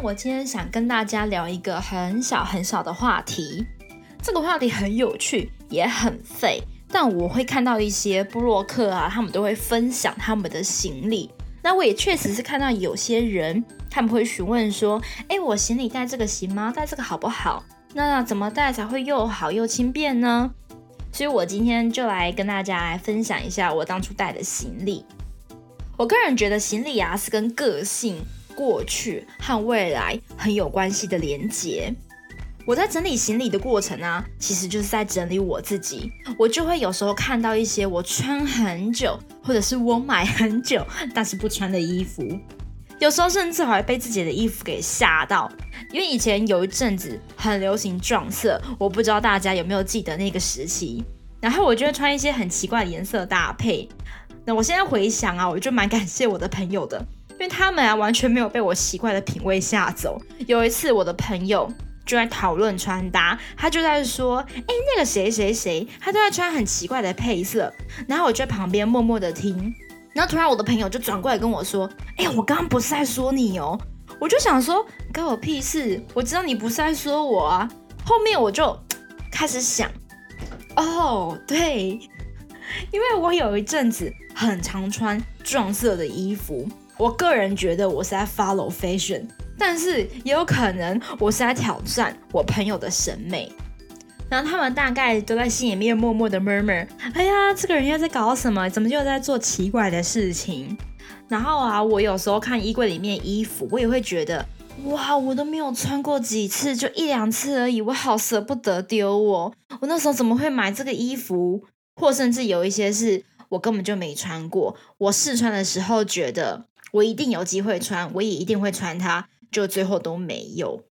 我今天想跟大家聊一个很小很小的话题，这个话题很有趣，也很废，但我会看到一些布洛克啊，他们都会分享他们的行李。那我也确实是看到有些人他们会询问说，哎，我行李带这个行吗？带这个好不好？那怎么带才会又好又轻便呢？所以我今天就来跟大家来分享一下我当初带的行李。我个人觉得行李啊是跟个性、过去和未来很有关系的连结。我在整理行李的过程啊，其实就是在整理我自己。我就会有时候看到一些我穿很久，或者是我买很久但是不穿的衣服。有时候甚至还会被自己的衣服给吓到，因为以前有一阵子很流行撞色，我不知道大家有没有记得那个时期。然后我就会穿一些很奇怪的颜色搭配。那我现在回想啊，我就蛮感谢我的朋友的，因为他们啊完全没有被我奇怪的品味吓走。有一次我的朋友就在讨论穿搭，他就在说：“哎，那个谁谁谁，他都在穿很奇怪的配色。”然后我就在旁边默默的听。然后突然，我的朋友就转过来跟我说：“哎，我刚刚不是在说你哦。”我就想说：“关我屁事！我知道你不是在说我啊。”后面我就开始想：“哦，对，因为我有一阵子很常穿撞色的衣服。我个人觉得我是在 follow fashion，但是也有可能我是在挑战我朋友的审美。”然后他们大概都在心里面默默的 murmur，哎呀，这个人又在搞什么？怎么又在做奇怪的事情？然后啊，我有时候看衣柜里面衣服，我也会觉得，哇，我都没有穿过几次，就一两次而已，我好舍不得丢哦。我那时候怎么会买这个衣服？或甚至有一些是我根本就没穿过，我试穿的时候觉得我一定有机会穿，我也一定会穿它，就最后都没有。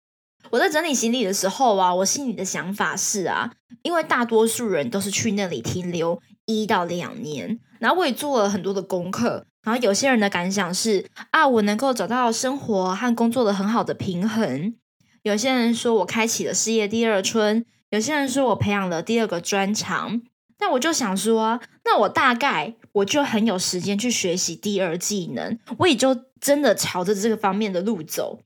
我在整理行李的时候啊，我心里的想法是啊，因为大多数人都是去那里停留一到两年，然后我也做了很多的功课，然后有些人的感想是啊，我能够找到生活和工作的很好的平衡；有些人说我开启了事业第二春；有些人说我培养了第二个专长。那我就想说，那我大概我就很有时间去学习第二技能，我也就真的朝着这个方面的路走。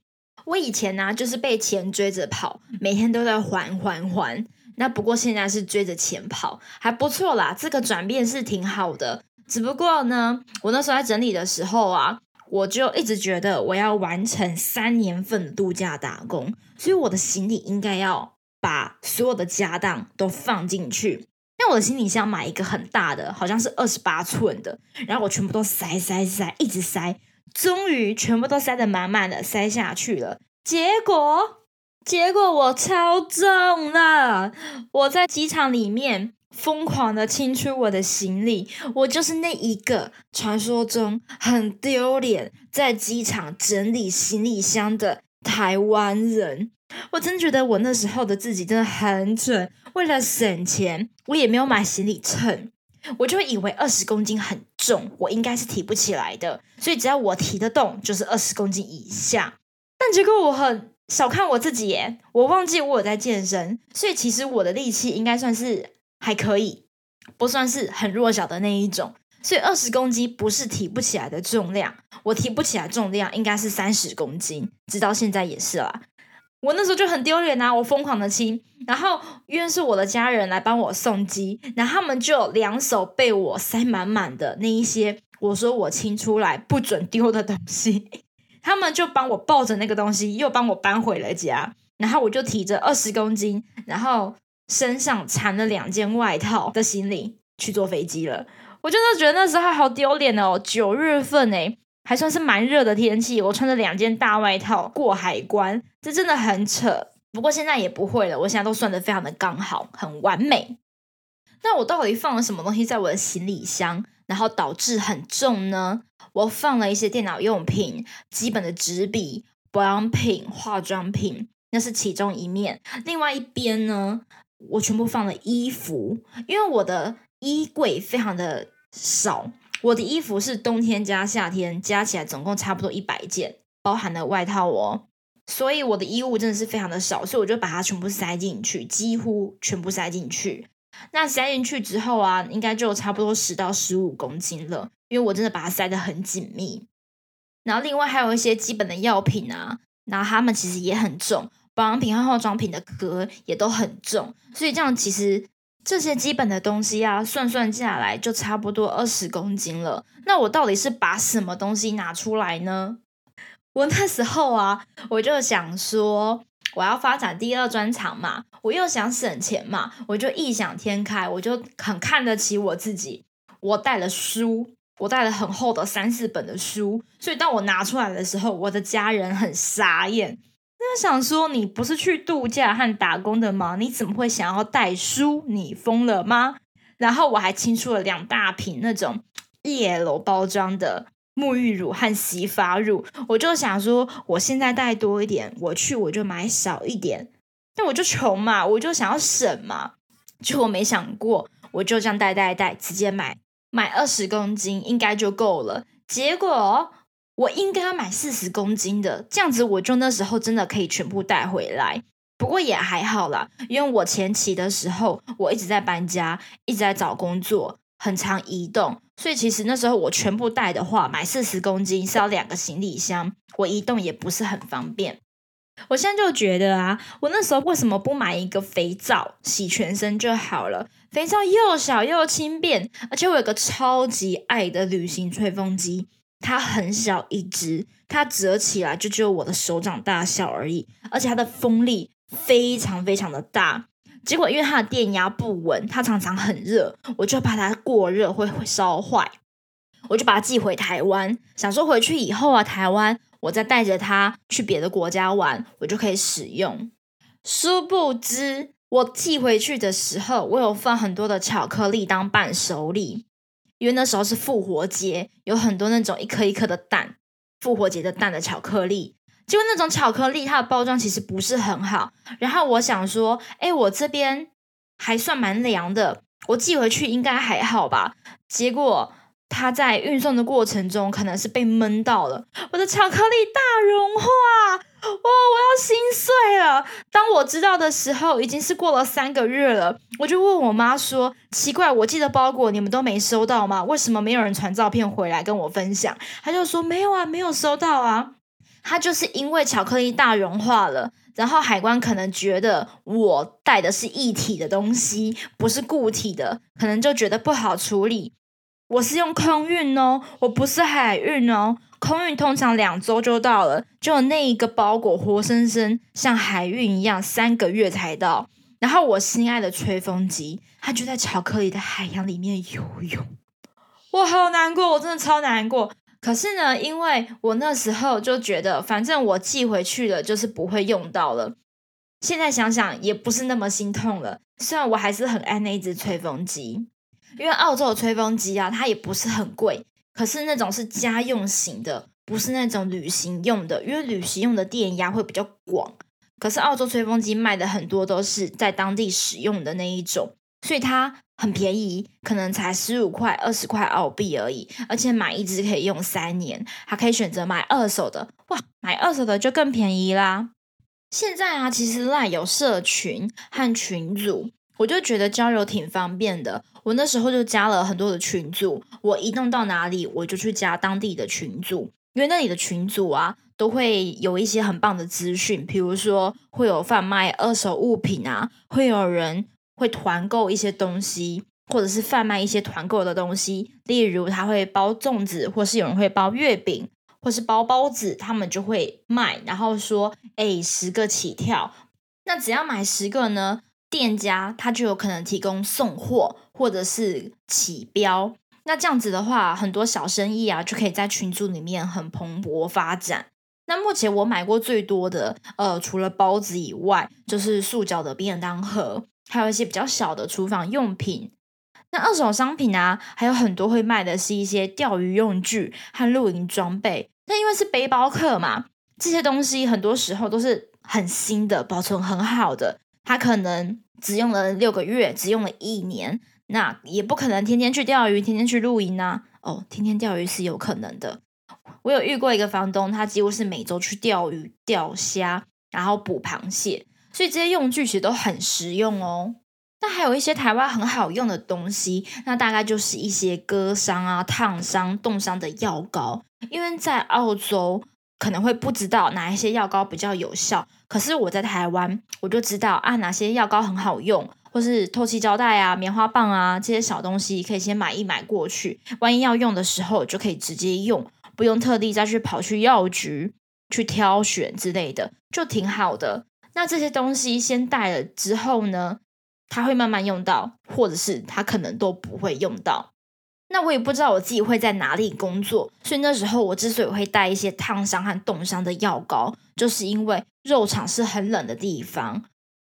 我以前呢，就是被钱追着跑，每天都在还还还。那不过现在是追着钱跑，还不错啦。这个转变是挺好的。只不过呢，我那时候在整理的时候啊，我就一直觉得我要完成三年份的度假打工，所以我的行李应该要把所有的家当都放进去。我的行李箱买一个很大的，好像是二十八寸的，然后我全部都塞塞塞，一直塞。终于全部都塞得满满的，塞下去了。结果，结果我超重了。我在机场里面疯狂的清出我的行李，我就是那一个传说中很丢脸在机场整理行李箱的台湾人。我真觉得我那时候的自己真的很蠢。为了省钱，我也没有买行李秤。我就以为二十公斤很重，我应该是提不起来的，所以只要我提得动，就是二十公斤以下。但结果我很小看我自己耶，我忘记我有在健身，所以其实我的力气应该算是还可以，不算是很弱小的那一种。所以二十公斤不是提不起来的重量，我提不起来重量应该是三十公斤，直到现在也是啦。我那时候就很丢脸呐，我疯狂的亲，然后因为是我的家人来帮我送机，然后他们就两手被我塞满满的那一些，我说我亲出来不准丢的东西，他们就帮我抱着那个东西，又帮我搬回了家，然后我就提着二十公斤，然后身上缠了两件外套的行李去坐飞机了，我真的觉得那时候好丢脸哦，九月份哎。还算是蛮热的天气，我穿着两件大外套过海关，这真的很扯。不过现在也不会了，我现在都算的非常的刚好，很完美。那我到底放了什么东西在我的行李箱，然后导致很重呢？我放了一些电脑用品、基本的纸笔、保养品、化妆品，那是其中一面。另外一边呢，我全部放了衣服，因为我的衣柜非常的少。我的衣服是冬天加夏天加起来总共差不多一百件，包含了外套哦，所以我的衣物真的是非常的少，所以我就把它全部塞进去，几乎全部塞进去。那塞进去之后啊，应该就差不多十到十五公斤了，因为我真的把它塞得很紧密。然后另外还有一些基本的药品啊，然后他们其实也很重，保养品和化妆品的壳也都很重，所以这样其实这些基本的东西啊，算算下来就差不多二十公斤了。那我到底是把什么东西拿出来呢？我那时候啊，我就想说，我要发展第二专长嘛，我又想省钱嘛，我就异想天开，我就很看得起我自己，我带了书。我带了很厚的三四本的书，所以当我拿出来的时候，我的家人很傻眼。那想说，你不是去度假和打工的吗？你怎么会想要带书？你疯了吗？然后我还清出了两大瓶那种叶楼包装的沐浴乳和洗发乳。我就想说，我现在带多一点，我去我就买少一点。但我就穷嘛，我就想要省嘛。就我没想过，我就这样带带带，直接买。买二十公斤应该就够了，结果我应该要买四十公斤的，这样子我就那时候真的可以全部带回来。不过也还好啦，因为我前期的时候我一直在搬家，一直在找工作，很常移动，所以其实那时候我全部带的话，买四十公斤是要两个行李箱，我移动也不是很方便。我现在就觉得啊，我那时候为什么不买一个肥皂洗全身就好了？肥皂又小又轻便，而且我有个超级爱的旅行吹风机，它很小一只，它折起来就只有我的手掌大小而已，而且它的风力非常非常的大。结果因为它的电压不稳，它常常很热，我就怕它过热会会烧坏，我就把它寄回台湾，想说回去以后啊，台湾。我再带着它去别的国家玩，我就可以使用。殊不知，我寄回去的时候，我有放很多的巧克力当伴手礼，因为那时候是复活节，有很多那种一颗一颗的蛋，复活节的蛋的巧克力。结果那种巧克力它的包装其实不是很好。然后我想说，哎，我这边还算蛮凉的，我寄回去应该还好吧？结果。它在运送的过程中，可能是被闷到了，我的巧克力大融化，哇！我要心碎了。当我知道的时候，已经是过了三个月了。我就问我妈说：“奇怪，我寄的包裹你们都没收到吗？为什么没有人传照片回来跟我分享？”她就说：“没有啊，没有收到啊。”她就是因为巧克力大融化了，然后海关可能觉得我带的是一体的东西，不是固体的，可能就觉得不好处理。我是用空运哦，我不是海运哦。空运通常两周就到了，就那一个包裹活生生像海运一样，三个月才到。然后我心爱的吹风机，它就在巧克力的海洋里面游泳，我好难过，我真的超难过。可是呢，因为我那时候就觉得，反正我寄回去了，就是不会用到了。现在想想也不是那么心痛了，虽然我还是很爱那一只吹风机。因为澳洲的吹风机啊，它也不是很贵，可是那种是家用型的，不是那种旅行用的。因为旅行用的电压会比较广，可是澳洲吹风机卖的很多都是在当地使用的那一种，所以它很便宜，可能才十五块、二十块澳币而已。而且买一支可以用三年，还可以选择买二手的，哇，买二手的就更便宜啦。现在啊，其实赖有社群和群组。我就觉得交友挺方便的，我那时候就加了很多的群组，我移动到哪里我就去加当地的群组，因为那里的群组啊都会有一些很棒的资讯，比如说会有贩卖二手物品啊，会有人会团购一些东西，或者是贩卖一些团购的东西，例如他会包粽子，或是有人会包月饼，或是包包子，他们就会卖，然后说哎十个起跳，那只要买十个呢？店家他就有可能提供送货或者是起标，那这样子的话，很多小生意啊就可以在群组里面很蓬勃发展。那目前我买过最多的，呃，除了包子以外，就是塑胶的便当盒，还有一些比较小的厨房用品。那二手商品啊，还有很多会卖的是一些钓鱼用具和露营装备。那因为是背包客嘛，这些东西很多时候都是很新的，保存很好的。他可能只用了六个月，只用了一年，那也不可能天天去钓鱼，天天去露营啊。哦，天天钓鱼是有可能的。我有遇过一个房东，他几乎是每周去钓鱼、钓虾，然后捕螃蟹，所以这些用具其实都很实用哦。那还有一些台湾很好用的东西，那大概就是一些割伤啊、烫伤、冻伤的药膏，因为在澳洲。可能会不知道哪一些药膏比较有效，可是我在台湾我就知道啊，哪些药膏很好用，或是透气胶带啊、棉花棒啊这些小东西，可以先买一买过去，万一要用的时候就可以直接用，不用特地再去跑去药局去挑选之类的，就挺好的。那这些东西先带了之后呢，他会慢慢用到，或者是他可能都不会用到。那我也不知道我自己会在哪里工作，所以那时候我之所以会带一些烫伤和冻伤的药膏，就是因为肉场是很冷的地方，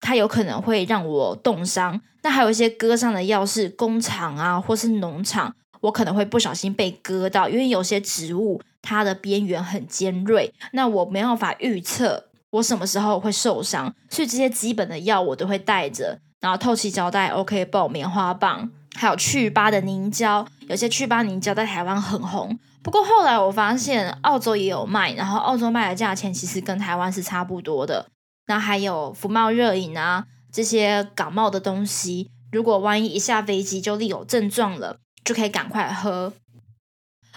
它有可能会让我冻伤。那还有一些割伤的药是工厂啊，或是农场，我可能会不小心被割到，因为有些植物它的边缘很尖锐，那我没办法预测我什么时候会受伤，所以这些基本的药我都会带着，然后透气胶带、OK 爆、棉花棒。还有去疤的凝胶，有些去疤凝胶在台湾很红。不过后来我发现澳洲也有卖，然后澳洲卖的价钱其实跟台湾是差不多的。那还有福茂热饮啊，这些感冒的东西，如果万一一下飞机就立有症状了，就可以赶快喝。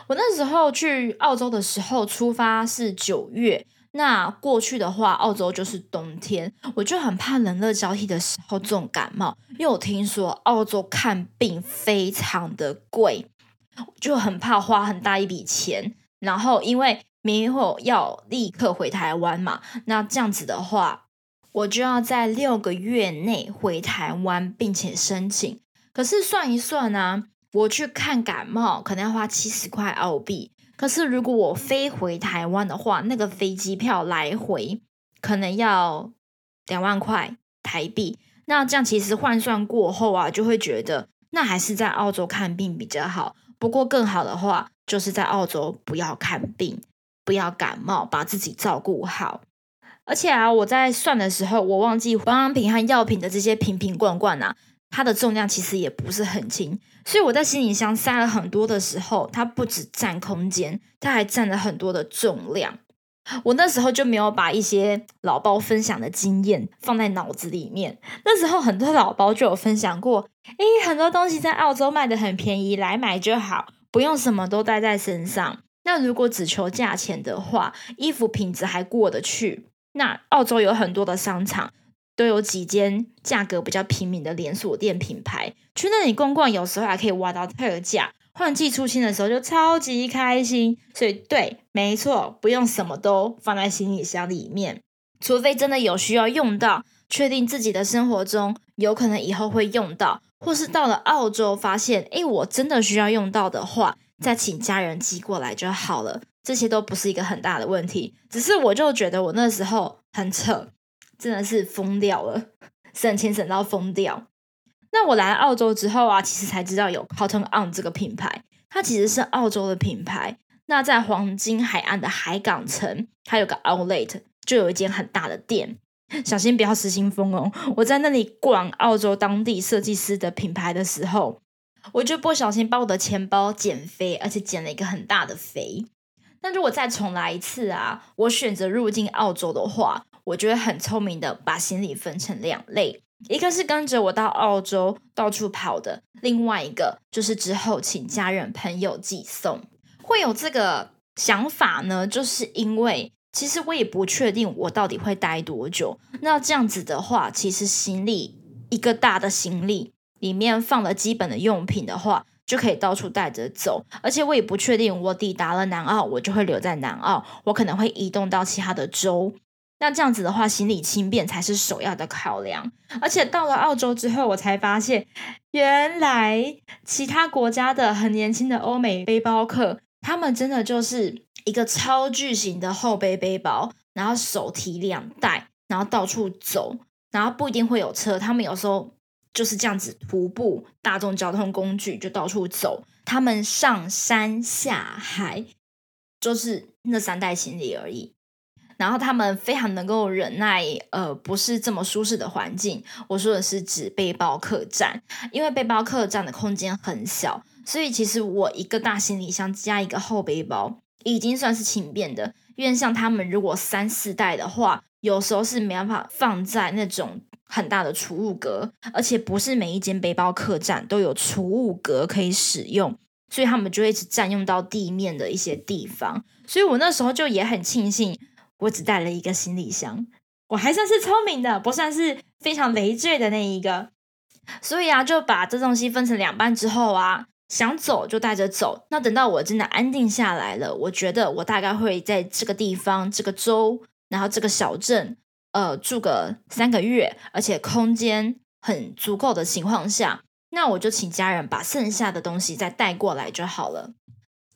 我那时候去澳洲的时候，出发是九月。那过去的话，澳洲就是冬天，我就很怕冷热交替的时候重感冒，因为我听说澳洲看病非常的贵，就很怕花很大一笔钱，然后因为没有要立刻回台湾嘛，那这样子的话，我就要在六个月内回台湾，并且申请。可是算一算呢，我去看感冒可能要花七十块澳币。可是，如果我飞回台湾的话，那个飞机票来回可能要两万块台币。那这样其实换算过后啊，就会觉得那还是在澳洲看病比较好。不过更好的话，就是在澳洲不要看病，不要感冒，把自己照顾好。而且啊，我在算的时候，我忘记保养品和药品的这些瓶瓶罐罐啊。它的重量其实也不是很轻，所以我在行李箱塞了很多的时候，它不止占空间，它还占了很多的重量。我那时候就没有把一些老包分享的经验放在脑子里面。那时候很多老包就有分享过，诶，很多东西在澳洲卖的很便宜，来买就好，不用什么都带在身上。那如果只求价钱的话，衣服品质还过得去。那澳洲有很多的商场。都有几间价格比较平民的连锁店品牌，去那里逛逛，有时候还可以挖到特价。换季出新的时候就超级开心。所以对，没错，不用什么都放在行李箱里面，除非真的有需要用到，确定自己的生活中有可能以后会用到，或是到了澳洲发现，哎，我真的需要用到的话，再请家人寄过来就好了。这些都不是一个很大的问题，只是我就觉得我那时候很扯。真的是疯掉了，省钱省到疯掉。那我来澳洲之后啊，其实才知道有 Cotton On 这个品牌，它其实是澳洲的品牌。那在黄金海岸的海港城，它有个 Outlet，就有一间很大的店。小心不要失心疯哦！我在那里逛澳洲当地设计师的品牌的时候，我就不小心把我的钱包减肥，而且减了一个很大的肥。那如果再重来一次啊，我选择入境澳洲的话。我觉得很聪明的，把行李分成两类，一个是跟着我到澳洲到处跑的，另外一个就是之后请家人朋友寄送。会有这个想法呢，就是因为其实我也不确定我到底会待多久。那这样子的话，其实行李一个大的行李里面放了基本的用品的话，就可以到处带着走。而且我也不确定我抵达了南澳，我就会留在南澳，我可能会移动到其他的州。那这样子的话，行李轻便才是首要的考量。而且到了澳洲之后，我才发现，原来其他国家的很年轻的欧美背包客，他们真的就是一个超巨型的后背背包，然后手提两袋，然后到处走，然后不一定会有车，他们有时候就是这样子徒步，大众交通工具就到处走。他们上山下海，就是那三袋行李而已。然后他们非常能够忍耐，呃，不是这么舒适的环境。我说的是指背包客栈，因为背包客栈的空间很小，所以其实我一个大行李箱加一个厚背包已经算是轻便的。因为像他们如果三四袋的话，有时候是没办法放在那种很大的储物格，而且不是每一间背包客栈都有储物格可以使用。所以他们就会一直占用到地面的一些地方。所以我那时候就也很庆幸，我只带了一个行李箱，我还算是聪明的，不算是非常累赘的那一个。所以啊，就把这东西分成两半之后啊，想走就带着走。那等到我真的安定下来了，我觉得我大概会在这个地方、这个州，然后这个小镇，呃，住个三个月，而且空间很足够的情况下。那我就请家人把剩下的东西再带过来就好了。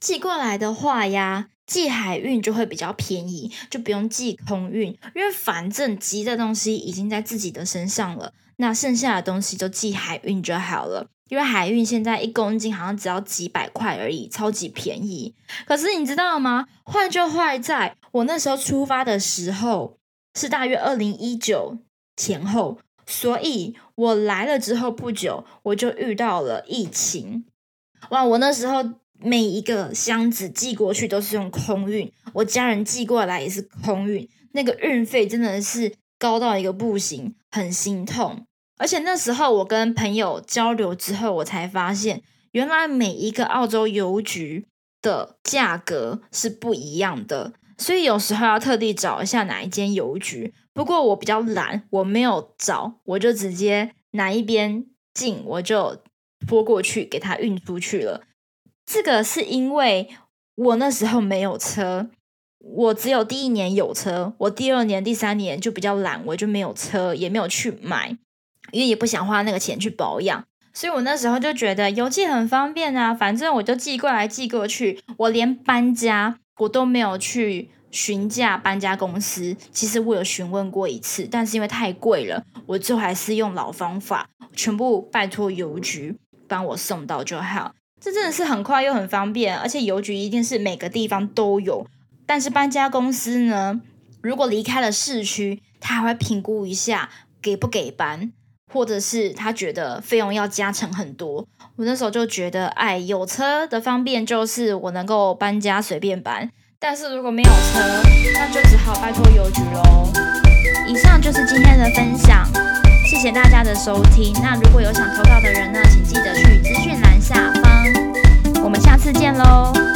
寄过来的话呀，寄海运就会比较便宜，就不用寄空运，因为反正急的东西已经在自己的身上了。那剩下的东西就寄海运就好了，因为海运现在一公斤好像只要几百块而已，超级便宜。可是你知道吗？坏就坏在我那时候出发的时候是大约二零一九前后。所以我来了之后不久，我就遇到了疫情。哇！我那时候每一个箱子寄过去都是用空运，我家人寄过来也是空运，那个运费真的是高到一个不行，很心痛。而且那时候我跟朋友交流之后，我才发现，原来每一个澳洲邮局的价格是不一样的。所以有时候要特地找一下哪一间邮局。不过我比较懒，我没有找，我就直接哪一边近我就拨过去给他运出去了。这个是因为我那时候没有车，我只有第一年有车，我第二年、第三年就比较懒，我就没有车，也没有去买，因为也不想花那个钱去保养。所以我那时候就觉得邮寄很方便啊，反正我就寄过来寄过去，我连搬家。我都没有去询价搬家公司，其实我有询问过一次，但是因为太贵了，我最后还是用老方法，全部拜托邮局帮我送到就好。这真的是很快又很方便，而且邮局一定是每个地方都有。但是搬家公司呢，如果离开了市区，他还会评估一下给不给搬，或者是他觉得费用要加成很多。我那时候就觉得，哎，有车的方便就是我能够搬家随便搬，但是如果没有车，那就只好拜托邮局喽。以上就是今天的分享，谢谢大家的收听。那如果有想投稿的人呢，请记得去资讯栏。再见喽。